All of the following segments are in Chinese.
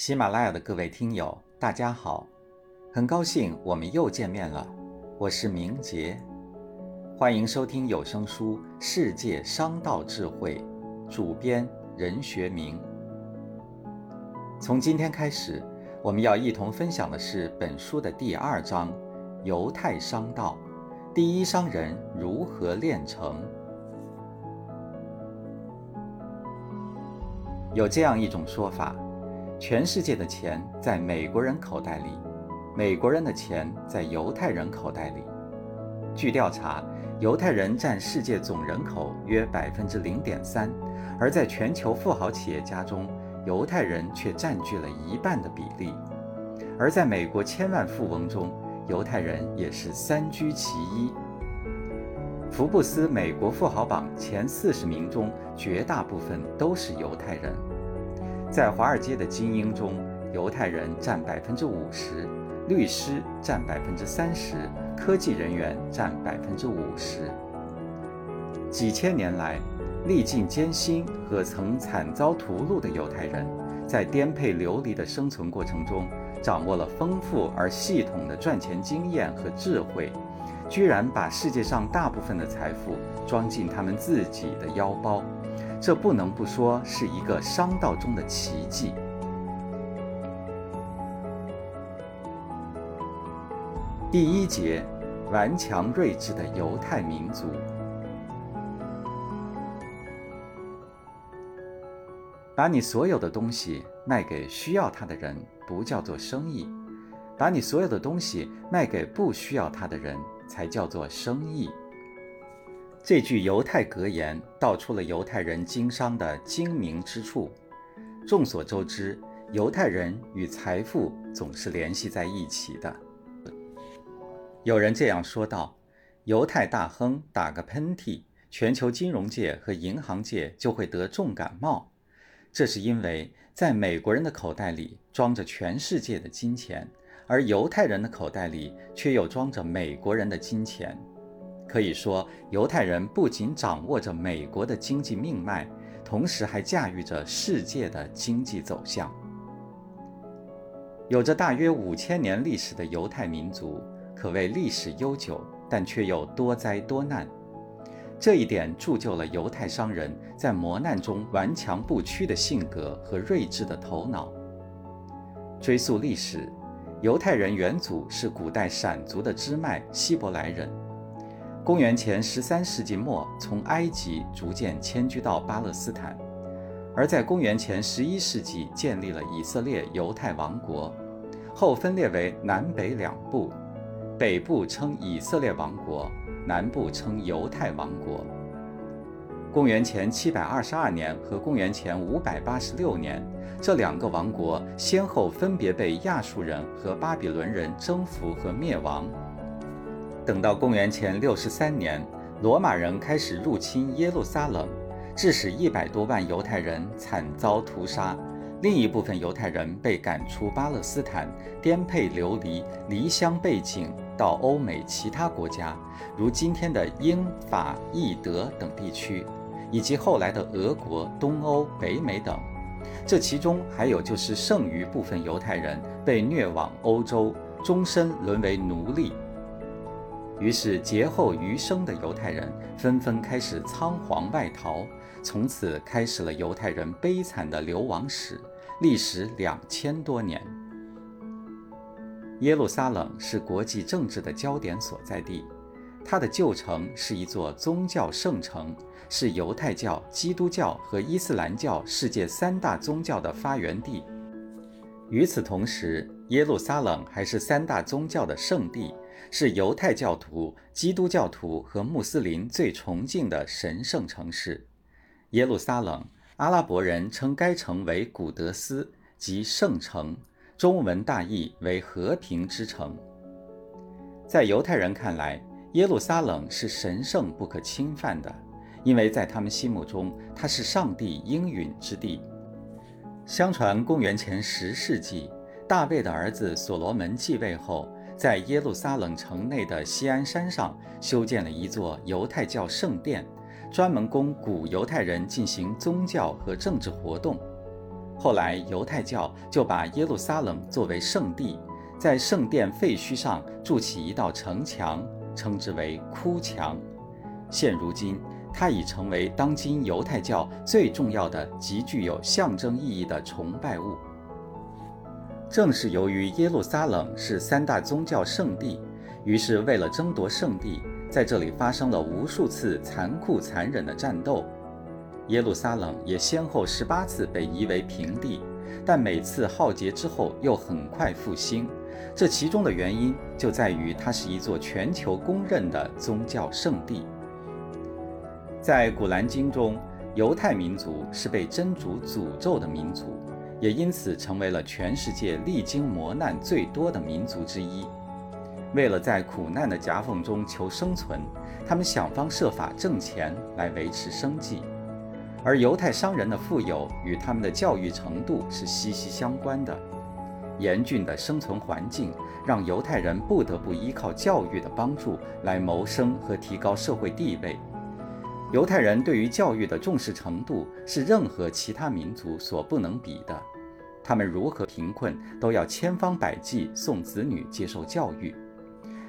喜马拉雅的各位听友，大家好，很高兴我们又见面了。我是明杰，欢迎收听有声书《世界商道智慧》，主编任学明。从今天开始，我们要一同分享的是本书的第二章——犹太商道，第一商人如何炼成。有这样一种说法。全世界的钱在美国人口袋里，美国人的钱在犹太人口袋里。据调查，犹太人占世界总人口约百分之零点三，而在全球富豪企业家中，犹太人却占据了一半的比例。而在美国千万富翁中，犹太人也是三居其一。福布斯美国富豪榜前四十名中，绝大部分都是犹太人。在华尔街的精英中，犹太人占百分之五十，律师占百分之三十，科技人员占百分之五十。几千年来，历尽艰辛和曾惨遭屠戮的犹太人，在颠沛流离的生存过程中，掌握了丰富而系统的赚钱经验和智慧，居然把世界上大部分的财富装进他们自己的腰包。这不能不说是一个商道中的奇迹。第一节，顽强睿智的犹太民族。把你所有的东西卖给需要它的人，不叫做生意；把你所有的东西卖给不需要它的人，才叫做生意。这句犹太格言道出了犹太人经商的精明之处。众所周知，犹太人与财富总是联系在一起的。有人这样说道：“犹太大亨打个喷嚏，全球金融界和银行界就会得重感冒。这是因为在美国人的口袋里装着全世界的金钱，而犹太人的口袋里却又装着美国人的金钱。”可以说，犹太人不仅掌握着美国的经济命脉，同时还驾驭着世界的经济走向。有着大约五千年历史的犹太民族，可谓历史悠久，但却又多灾多难。这一点铸就了犹太商人在磨难中顽强不屈的性格和睿智的头脑。追溯历史，犹太人元祖是古代闪族的支脉希伯来人。公元前十三世纪末，从埃及逐渐迁居到巴勒斯坦，而在公元前十一世纪建立了以色列犹太王国，后分裂为南北两部，北部称以色列王国，南部称犹太王国。公元前七百二十二年和公元前五百八十六年，这两个王国先后分别被亚述人和巴比伦人征服和灭亡。等到公元前六十三年，罗马人开始入侵耶路撒冷，致使一百多万犹太人惨遭屠杀，另一部分犹太人被赶出巴勒斯坦，颠沛流离，离乡背井到欧美其他国家，如今天的英法意德等地区，以及后来的俄国、东欧、北美等。这其中还有就是剩余部分犹太人被虐往欧洲，终身沦为奴隶。于是劫后余生的犹太人纷纷开始仓皇外逃，从此开始了犹太人悲惨的流亡史，历时两千多年。耶路撒冷是国际政治的焦点所在地，它的旧城是一座宗教圣城，是犹太教、基督教和伊斯兰教世界三大宗教的发源地。与此同时，耶路撒冷还是三大宗教的圣地。是犹太教徒、基督教徒和穆斯林最崇敬的神圣城市，耶路撒冷。阿拉伯人称该城为古德斯，即圣城，中文大意为和平之城。在犹太人看来，耶路撒冷是神圣不可侵犯的，因为在他们心目中，它是上帝应允之地。相传，公元前十世纪，大卫的儿子所罗门继位后。在耶路撒冷城内的锡安山上修建了一座犹太教圣殿，专门供古犹太人进行宗教和政治活动。后来犹太教就把耶路撒冷作为圣地，在圣殿废墟上筑起一道城墙，称之为哭墙。现如今，它已成为当今犹太教最重要的、极具有象征意义的崇拜物。正是由于耶路撒冷是三大宗教圣地，于是为了争夺圣地，在这里发生了无数次残酷残忍的战斗。耶路撒冷也先后十八次被夷为平地，但每次浩劫之后又很快复兴。这其中的原因就在于它是一座全球公认的宗教圣地。在古兰经中，犹太民族是被真主诅咒的民族。也因此成为了全世界历经磨难最多的民族之一。为了在苦难的夹缝中求生存，他们想方设法挣钱来维持生计。而犹太商人的富有与他们的教育程度是息息相关的。严峻的生存环境让犹太人不得不依靠教育的帮助来谋生和提高社会地位。犹太人对于教育的重视程度是任何其他民族所不能比的。他们如何贫困，都要千方百计送子女接受教育。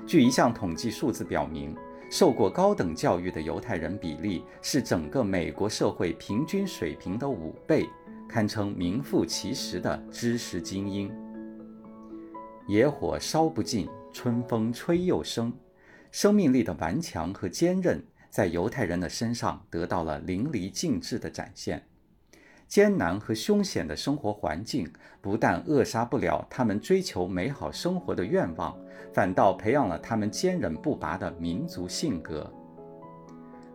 据一项统计数字表明，受过高等教育的犹太人比例是整个美国社会平均水平的五倍，堪称名副其实的知识精英。野火烧不尽，春风吹又生。生命力的顽强和坚韧，在犹太人的身上得到了淋漓尽致的展现。艰难和凶险的生活环境不但扼杀不了他们追求美好生活的愿望，反倒培养了他们坚韧不拔的民族性格。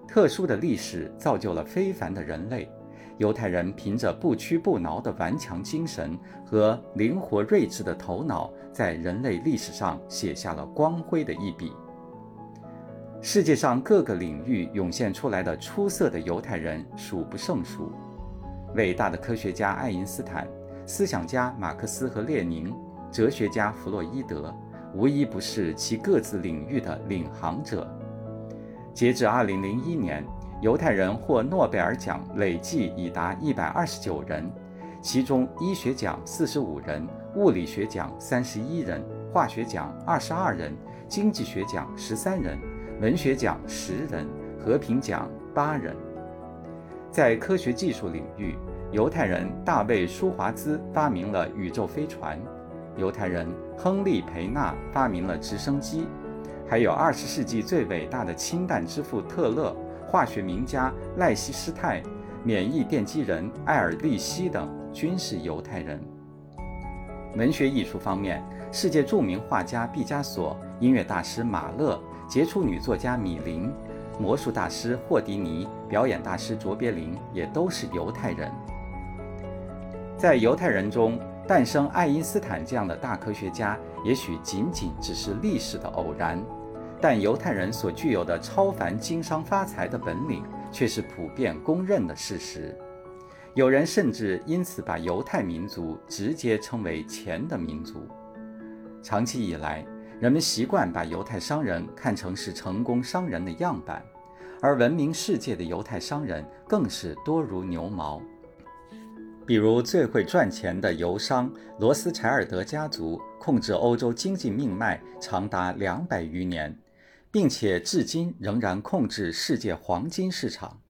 特殊的历史造就了非凡的人类。犹太人凭着不屈不挠的顽强精神和灵活睿智的头脑，在人类历史上写下了光辉的一笔。世界上各个领域涌现出来的出色的犹太人数不胜数。伟大的科学家爱因斯坦、思想家马克思和列宁、哲学家弗洛伊德，无一不是其各自领域的领航者。截至2001年，犹太人获诺贝尔奖累计已达129人，其中医学奖45人，物理学奖31人，化学奖22人，经济学奖13人，文学奖10人，和平奖8人。在科学技术领域，犹太人大卫·舒华兹发明了宇宙飞船，犹太人亨利·培纳发明了直升机，还有二十世纪最伟大的氢弹之父特勒、化学名家赖希施泰、免疫奠基人艾尔利希等均是犹太人。文学艺术方面，世界著名画家毕加索、音乐大师马勒、杰出女作家米林。魔术大师霍迪尼、表演大师卓别林也都是犹太人。在犹太人中诞生爱因斯坦这样的大科学家，也许仅仅只是历史的偶然，但犹太人所具有的超凡经商发财的本领，却是普遍公认的事实。有人甚至因此把犹太民族直接称为“钱的民族”。长期以来，人们习惯把犹太商人看成是成功商人的样板，而闻名世界的犹太商人更是多如牛毛。比如，最会赚钱的油商罗斯柴尔德家族控制欧洲经济命脉长达两百余年，并且至今仍然控制世界黄金市场。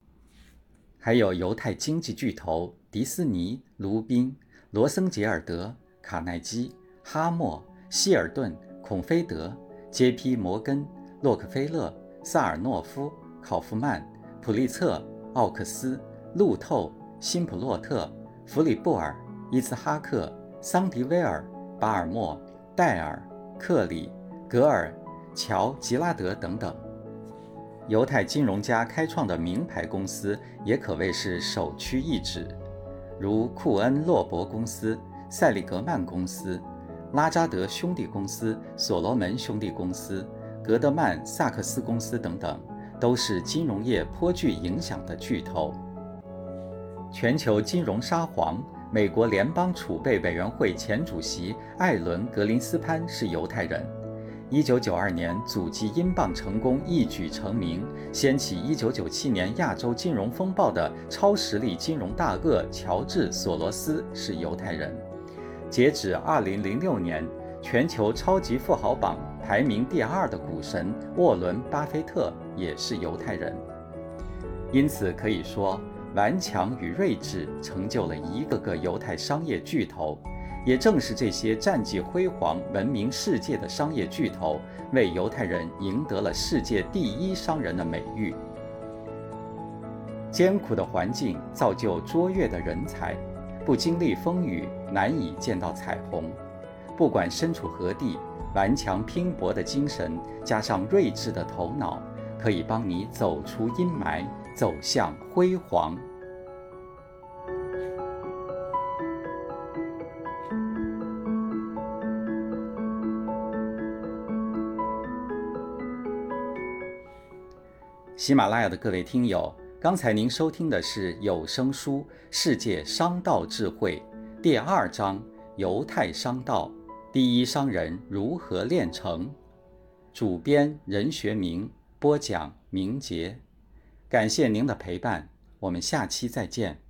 还有犹太经济巨头迪斯尼、卢宾、罗森杰尔德、卡耐基、哈默、希尔顿。孔菲德、J.P. 摩根、洛克菲勒、萨尔诺夫、考夫曼、普利策、奥克斯、路透、辛普洛特、弗里布尔、伊兹哈克、桑迪威尔、巴尔默、戴尔、克里、格尔、乔吉拉德等等，犹太金融家开创的名牌公司也可谓是首屈一指，如库恩洛伯公司、塞利格曼公司。拉扎德兄弟公司、所罗门兄弟公司、格德曼萨克斯公司等等，都是金融业颇具影响的巨头。全球金融沙皇、美国联邦储备委员会前主席艾伦·格林斯潘是犹太人，一九九二年，阻击英镑成功一举成名，掀起一九九七年亚洲金融风暴的超实力金融大鳄乔治·索罗斯是犹太人。截止二零零六年，全球超级富豪榜排名第二的股神沃伦·巴菲特也是犹太人。因此可以说，顽强与睿智成就了一个个犹太商业巨头。也正是这些战绩辉煌、闻名世界的商业巨头，为犹太人赢得了“世界第一商人”的美誉。艰苦的环境造就卓越的人才，不经历风雨难以见到彩虹。不管身处何地，顽强拼搏的精神加上睿智的头脑，可以帮你走出阴霾，走向辉煌。喜马拉雅的各位听友，刚才您收听的是有声书《世界商道智慧》第二章《犹太商道》，第一商人如何炼成？主编任学明播讲，明杰。感谢您的陪伴，我们下期再见。